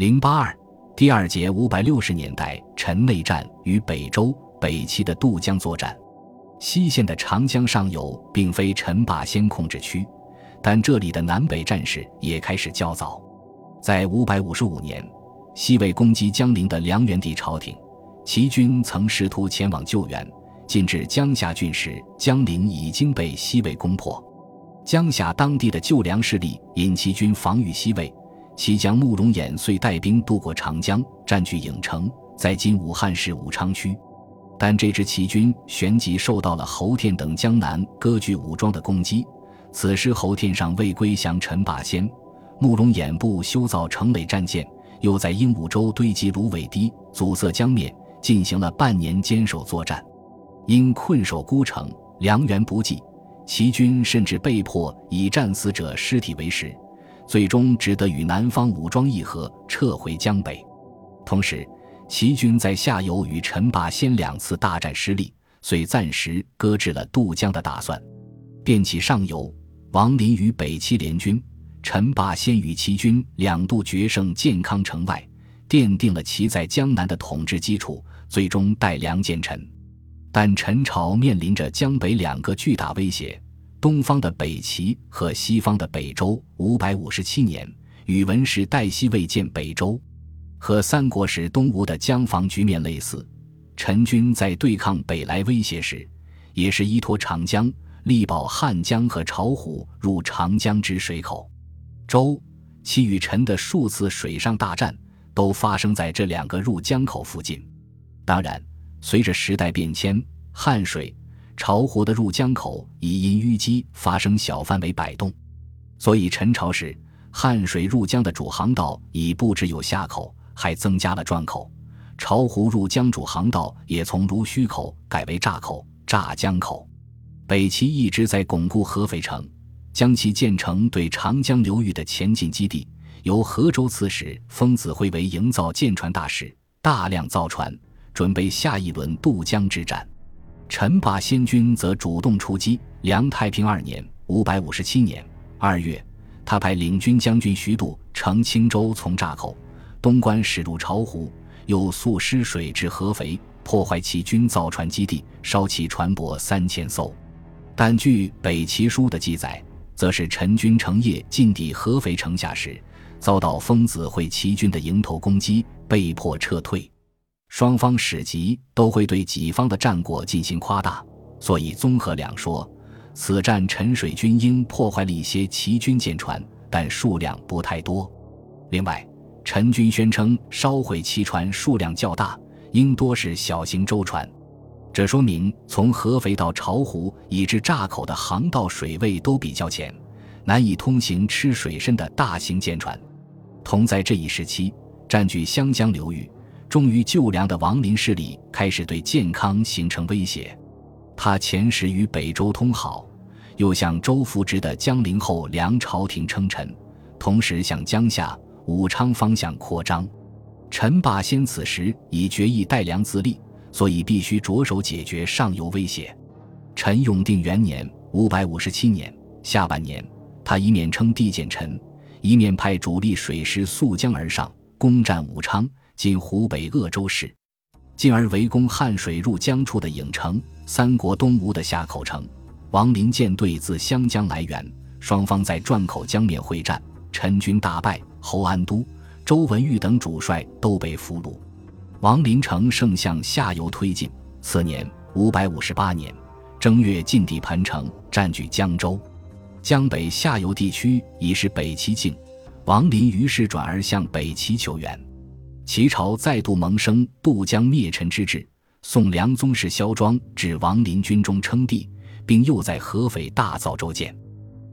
零八二第二节五百六十年代陈内战与北周、北齐的渡江作战。西线的长江上游并非陈霸先控制区，但这里的南北战事也开始较早。在五百五十五年，西魏攻击江陵的梁元帝朝廷，齐军曾试图前往救援。进至江夏郡时，江陵已经被西魏攻破。江夏当地的旧梁势力引齐军防御西魏，齐将慕容衍遂带兵渡过长江，占据郢城，在今武汉市武昌区。但这支齐军旋即受到了侯天等江南割据武装的攻击。此时侯天尚未归降陈霸先，慕容衍部修造城垒战舰，又在鹦鹉洲堆积芦苇堤，阻塞江面，进行了半年坚守作战。因困守孤城，粮源不济，齐军甚至被迫以战死者尸体为食，最终只得与南方武装议和，撤回江北。同时，齐军在下游与陈霸先两次大战失利，遂暂时搁置了渡江的打算。便起上游，王林与北齐联军，陈霸先与齐军两度决胜建康城外，奠定了其在江南的统治基础，最终带粮建陈。但陈朝面临着江北两个巨大威胁：东方的北齐和西方的北周。五百五十七年，宇文氏代西魏建北周，和三国时东吴的江防局面类似。陈军在对抗北来威胁时，也是依托长江，力保汉江和巢湖入长江之水口。周、齐与陈的数次水上大战，都发生在这两个入江口附近。当然。随着时代变迁，汉水、巢湖的入江口已因淤积发生小范围摆动，所以陈朝时汉水入江的主航道已不只有下口，还增加了转口；巢湖入江主航道也从濡须口改为闸口、乍江口。北齐一直在巩固合肥城，将其建成对长江流域的前进基地，由河州刺史封子辉为营造舰船大使，大量造船。准备下一轮渡江之战，陈霸先军则主动出击。梁太平二年（五百五十七年）二月，他派领军将军徐度乘青州从乍口东关驶入巢湖，又速师水至合肥，破坏齐军造船基地，烧其船舶三千艘。但据《北齐书》的记载，则是陈军乘夜进抵合肥城下时，遭到封子会齐军的迎头攻击，被迫撤退。双方史籍都会对己方的战果进行夸大，所以综合两说，此战陈水军应破坏了一些齐军舰船，但数量不太多。另外，陈军宣称烧毁齐船数量较大，应多是小型舟船，这说明从合肥到巢湖以至闸口的航道水位都比较浅，难以通行吃水深的大型舰船。同在这一时期，占据湘江流域。忠于旧梁的王林势力开始对健康形成威胁，他前时与北周通好，又向周扶植的江陵后梁朝廷称臣，同时向江夏、武昌方向扩张。陈霸先此时已决意带粮自立，所以必须着手解决上游威胁。陈永定元年（五百五十七年）下半年，他一面称帝建臣，一面派主力水师溯江而上，攻占武昌。今湖北鄂州市，进而围攻汉水入江处的郢城，三国东吴的下口城。王林舰队自湘江来援，双方在转口江面会战，陈军大败，侯安都、周文玉等主帅都被俘虏。王林乘胜向下游推进。次年五百五十八年正月，进抵彭城，占据江州。江北下游地区已是北齐境，王林于是转而向北齐求援。齐朝再度萌生渡江灭陈之志，宋梁宗室萧庄至王林军中称帝，并又在合肥大造舟舰。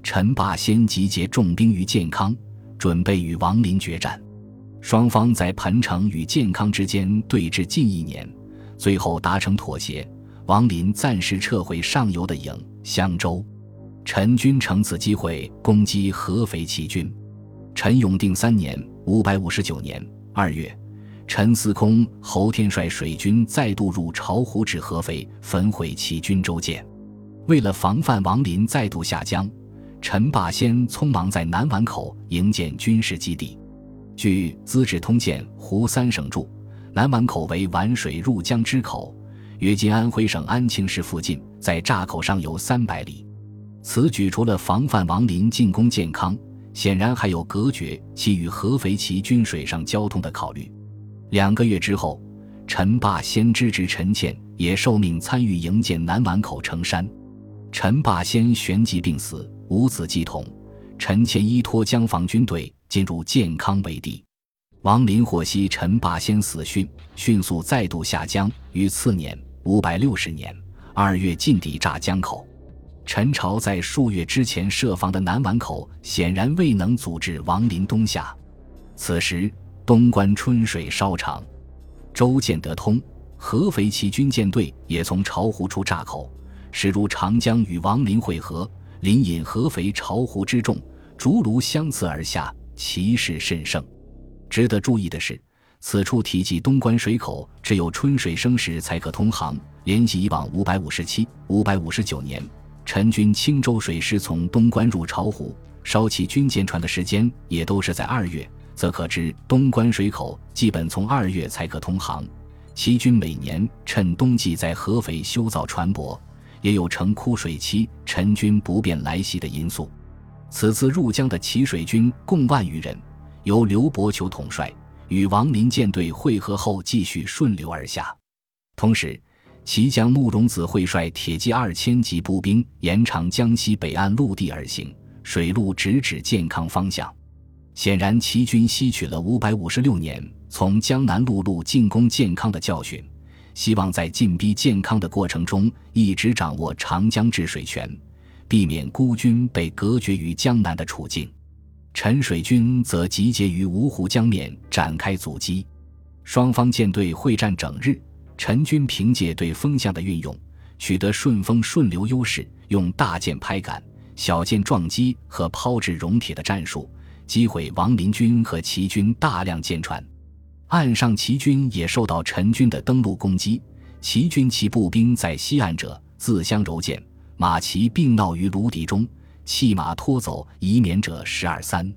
陈霸先集结重兵于建康，准备与王林决战。双方在彭城与建康之间对峙近一年，最后达成妥协，王林暂时撤回上游的颍、襄州。陈军乘此机会攻击合肥齐军。陈永定三年（五百五十九年）二月。陈司空侯天率水军再度入巢湖至合肥，焚毁齐军舟舰。为了防范王林再度下江，陈霸先匆忙在南宛口营建军事基地。据《资治通鉴·胡三省注》，南宛口为皖水入江之口，约今安徽省安庆市附近，在闸口上游三百里。此举除了防范王林进攻建康，显然还有隔绝其与合肥齐军水上交通的考虑。两个月之后，陈霸先之侄陈倩也受命参与营建南宛口城山。陈霸先旋即病死，无子继统。陈倩依托江防军队进入建康为帝。王林获悉陈霸先死讯，迅速再度下江，于次年五百六十年二月进抵炸江口。陈朝在数月之前设防的南宛口显然未能阻止王林东下。此时东关春水稍长，周建德通，合肥骑军舰队也从巢湖出闸口，驶入长江与王林会合，临引合肥巢湖之众竹庐相次而下，气势甚盛。值得注意的是，此处提及东关水口只有春水生时才可通航，联系以往五百五十七、五百五十九年。陈军青州水师从东关入巢湖，烧起军舰船的时间也都是在二月，则可知东关水口基本从二月才可通航。齐军每年趁冬季在合肥修造船舶，也有成枯水期，陈军不便来袭的因素。此次入江的齐水军共万余人，由刘伯求统帅，与王林舰队会合后，继续顺流而下。同时，齐将慕容子会率铁骑二千级步兵沿长江西北岸陆地而行，水路直指健康方向。显然，齐军吸取了五百五十六年从江南陆路进攻建康的教训，希望在进逼建康的过程中一直掌握长江治水权，避免孤军被隔绝于江南的处境。陈水军则集结于芜湖江面展开阻击，双方舰队会战整日。陈军凭借对风向的运用，取得顺风顺流优势，用大舰拍杆、小舰撞击和抛掷熔铁的战术，击毁王林军和齐军大量舰船。岸上齐军也受到陈军的登陆攻击，齐军其步兵在西岸者自相蹂躏，马骑并闹于芦敌中，弃马拖走移免者十二三。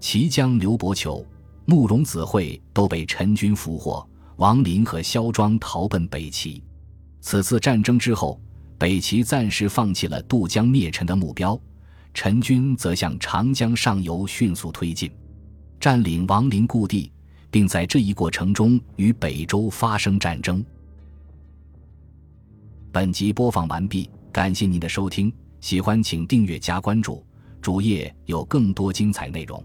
齐将刘伯求、慕容子会都被陈军俘获。王林和萧庄逃奔北齐。此次战争之后，北齐暂时放弃了渡江灭陈的目标，陈军则向长江上游迅速推进，占领王陵故地，并在这一过程中与北周发生战争。本集播放完毕，感谢您的收听，喜欢请订阅加关注，主页有更多精彩内容。